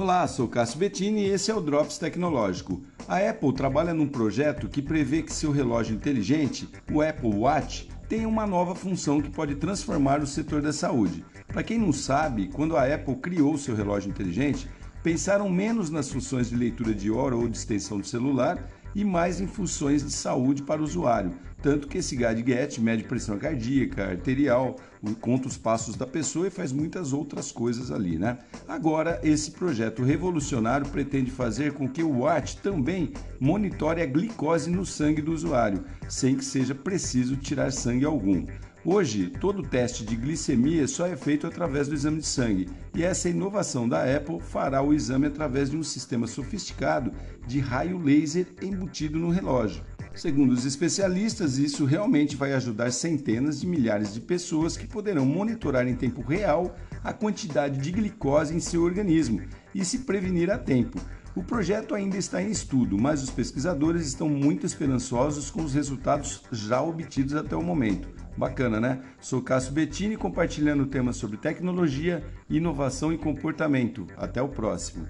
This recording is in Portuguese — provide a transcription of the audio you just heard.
Olá, sou Cássio Bettini e esse é o Drops Tecnológico. A Apple trabalha num projeto que prevê que seu relógio inteligente, o Apple Watch, tenha uma nova função que pode transformar o setor da saúde. Para quem não sabe, quando a Apple criou seu relógio inteligente, pensaram menos nas funções de leitura de hora ou de extensão do celular e mais em funções de saúde para o usuário. Tanto que esse gadget mede pressão cardíaca, arterial, conta os passos da pessoa e faz muitas outras coisas ali, né? Agora, esse projeto revolucionário pretende fazer com que o Watch também monitore a glicose no sangue do usuário, sem que seja preciso tirar sangue algum. Hoje, todo teste de glicemia só é feito através do exame de sangue, e essa inovação da Apple fará o exame através de um sistema sofisticado de raio laser embutido no relógio. Segundo os especialistas, isso realmente vai ajudar centenas de milhares de pessoas que poderão monitorar em tempo real a quantidade de glicose em seu organismo e se prevenir a tempo. O projeto ainda está em estudo, mas os pesquisadores estão muito esperançosos com os resultados já obtidos até o momento. Bacana, né? Sou Cássio Bettini compartilhando temas sobre tecnologia, inovação e comportamento. Até o próximo.